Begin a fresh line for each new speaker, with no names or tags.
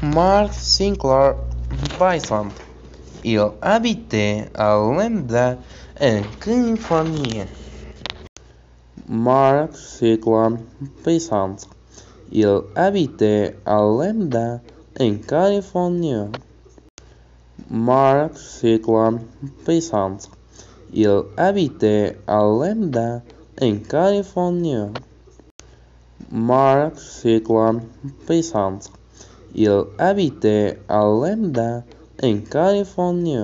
Mark Sinclair Vincent. Il habitait à Lambda en Californie.
Mark Sinclair Vincent. Il habitait à Lambda en Californie. Mark Sinclair Vincent. Il habitait à Lambda en Californie. Mark Sinclair Vincent. Il habitait à Lambda en Californie.